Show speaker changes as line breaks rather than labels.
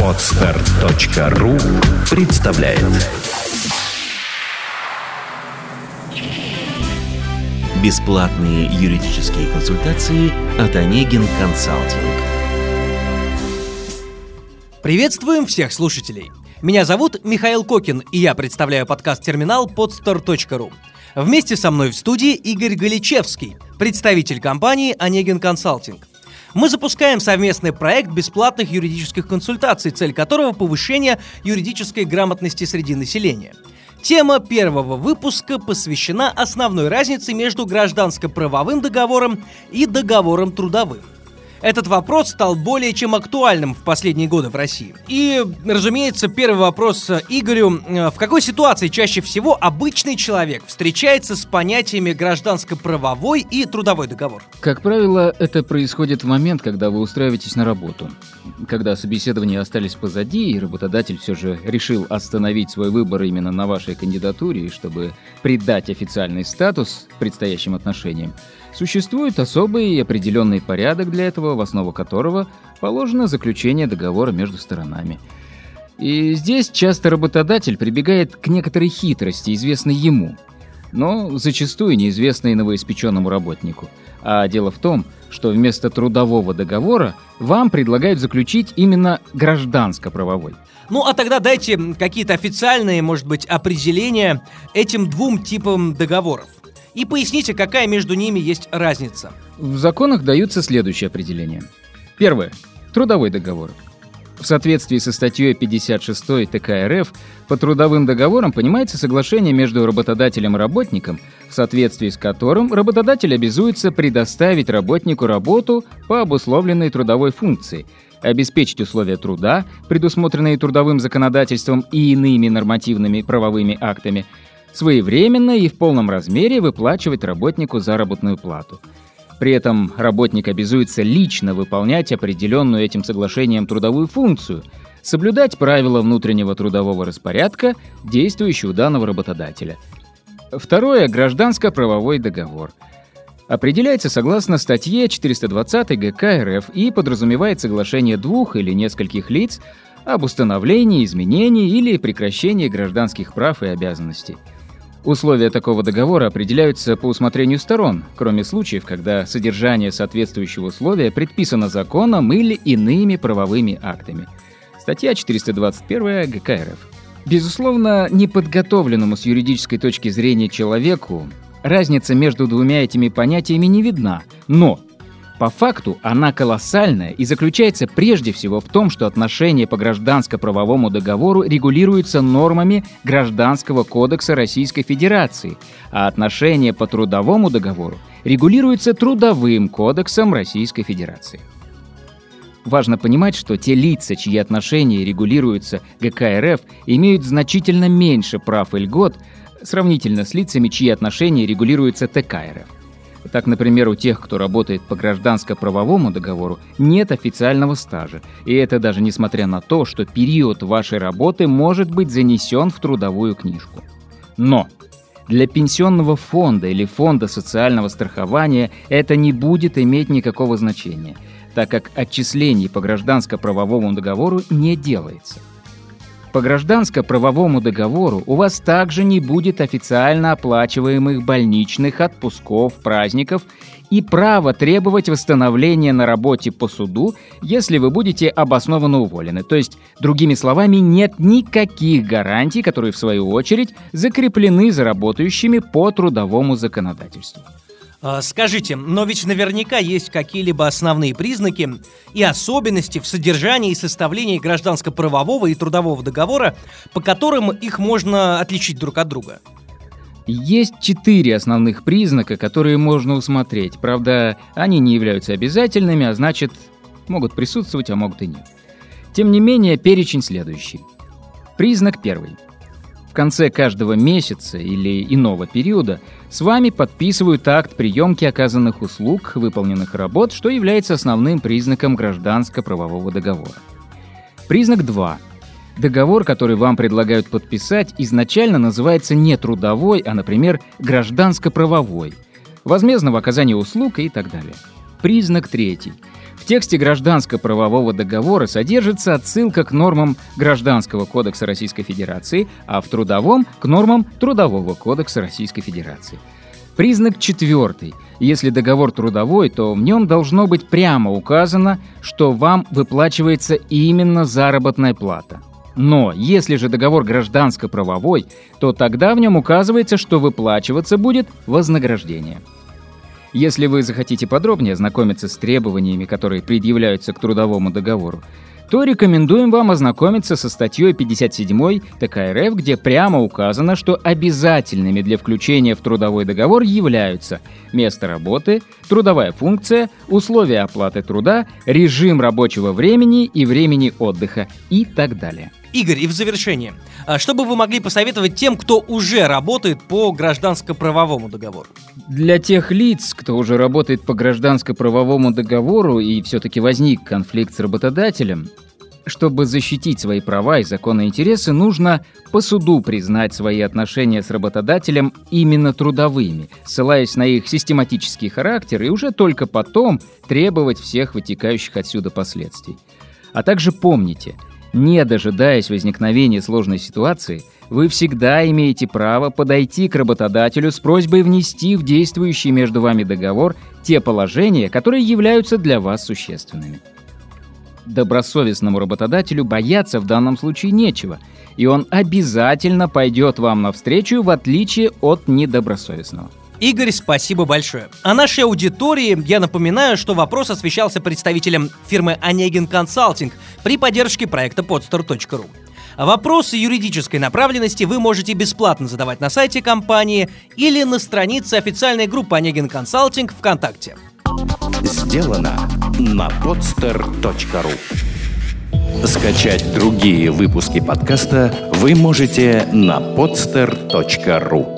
Отстар.ру представляет Бесплатные юридические консультации от Онегин Консалтинг.
Приветствуем всех слушателей! Меня зовут Михаил Кокин, и я представляю подкаст «Терминал» podstar.ru. Вместе со мной в студии Игорь Галичевский, представитель компании «Онегин Консалтинг». Мы запускаем совместный проект бесплатных юридических консультаций, цель которого – повышение юридической грамотности среди населения. Тема первого выпуска посвящена основной разнице между гражданско-правовым договором и договором трудовым. Этот вопрос стал более чем актуальным в последние годы в России. И, разумеется, первый вопрос Игорю. В какой ситуации чаще всего обычный человек встречается с понятиями гражданско-правовой и трудовой договор?
Как правило, это происходит в момент, когда вы устраиваетесь на работу. Когда собеседования остались позади, и работодатель все же решил остановить свой выбор именно на вашей кандидатуре, чтобы придать официальный статус предстоящим отношениям, Существует особый и определенный порядок для этого, в основу которого положено заключение договора между сторонами. И здесь часто работодатель прибегает к некоторой хитрости, известной ему, но зачастую неизвестной новоиспеченному работнику. А дело в том, что вместо трудового договора вам предлагают заключить именно гражданско-правовой.
Ну а тогда дайте какие-то официальные, может быть, определения этим двум типам договоров. И поясните, какая между ними есть разница.
В законах даются следующие определения. Первое. Трудовой договор. В соответствии со статьей 56 ТК РФ, по трудовым договорам понимается соглашение между работодателем и работником, в соответствии с которым работодатель обязуется предоставить работнику работу по обусловленной трудовой функции, обеспечить условия труда, предусмотренные трудовым законодательством и иными нормативными правовыми актами, своевременно и в полном размере выплачивать работнику заработную плату. При этом работник обязуется лично выполнять определенную этим соглашением трудовую функцию, соблюдать правила внутреннего трудового распорядка, действующие данного работодателя. Второе – гражданско-правовой договор. Определяется согласно статье 420 ГК РФ и подразумевает соглашение двух или нескольких лиц об установлении, изменении или прекращении гражданских прав и обязанностей – Условия такого договора определяются по усмотрению сторон, кроме случаев, когда содержание соответствующего условия предписано законом или иными правовыми актами. Статья 421 ГК РФ. Безусловно, неподготовленному с юридической точки зрения человеку разница между двумя этими понятиями не видна, но по факту она колоссальная и заключается прежде всего в том, что отношения по гражданско-правовому договору регулируются нормами Гражданского кодекса Российской Федерации, а отношения по трудовому договору регулируются Трудовым кодексом Российской Федерации. Важно понимать, что те лица, чьи отношения регулируются ГК РФ, имеют значительно меньше прав и льгот сравнительно с лицами, чьи отношения регулируются ТК РФ. Так, например, у тех, кто работает по гражданско-правовому договору, нет официального стажа, и это даже несмотря на то, что период вашей работы может быть занесен в трудовую книжку. Но для пенсионного фонда или фонда социального страхования это не будет иметь никакого значения, так как отчислений по гражданско-правовому договору не делается. По гражданско-правовому договору у вас также не будет официально оплачиваемых больничных, отпусков, праздников и права требовать восстановления на работе по суду, если вы будете обоснованно уволены. То есть, другими словами, нет никаких гарантий, которые, в свою очередь, закреплены за работающими по трудовому законодательству.
А, скажите, но ведь наверняка есть какие-либо основные признаки и особенности в содержании и составлении гражданско-правового и трудового договора, по которым их можно отличить друг от друга.
Есть четыре основных признака, которые можно усмотреть. Правда, они не являются обязательными, а значит, могут присутствовать, а могут и нет. Тем не менее, перечень следующий. Признак первый – конце каждого месяца или иного периода с вами подписывают акт приемки оказанных услуг, выполненных работ, что является основным признаком гражданско-правового договора. Признак 2. Договор, который вам предлагают подписать, изначально называется не трудовой, а, например, гражданско-правовой, возмездного оказания услуг и так далее. Признак третий тексте гражданско-правового договора содержится отсылка к нормам Гражданского кодекса Российской Федерации, а в трудовом — к нормам Трудового кодекса Российской Федерации. Признак четвертый. Если договор трудовой, то в нем должно быть прямо указано, что вам выплачивается именно заработная плата. Но если же договор гражданско-правовой, то тогда в нем указывается, что выплачиваться будет вознаграждение. Если вы захотите подробнее ознакомиться с требованиями, которые предъявляются к трудовому договору, то рекомендуем вам ознакомиться со статьей 57 ТК РФ, где прямо указано, что обязательными для включения в трудовой договор являются место работы, трудовая функция, условия оплаты труда, режим рабочего времени и времени отдыха и так далее.
Игорь, и в завершение, а что бы вы могли посоветовать тем, кто уже работает по гражданско-правовому договору?
Для тех лиц, кто уже работает по гражданско-правовому договору и все-таки возник конфликт с работодателем, чтобы защитить свои права и законные интересы, нужно по суду признать свои отношения с работодателем именно трудовыми, ссылаясь на их систематический характер, и уже только потом требовать всех вытекающих отсюда последствий. А также помните – не дожидаясь возникновения сложной ситуации, вы всегда имеете право подойти к работодателю с просьбой внести в действующий между вами договор те положения, которые являются для вас существенными. Добросовестному работодателю бояться в данном случае нечего, и он обязательно пойдет вам навстречу в отличие от недобросовестного.
Игорь, спасибо большое. А нашей аудитории я напоминаю, что вопрос освещался представителем фирмы Онегин Консалтинг при поддержке проекта podstar.ru. Вопросы юридической направленности вы можете бесплатно задавать на сайте компании или на странице официальной группы Онегин Консалтинг ВКонтакте.
Сделано на podster.ru Скачать другие выпуски подкаста вы можете на podster.ru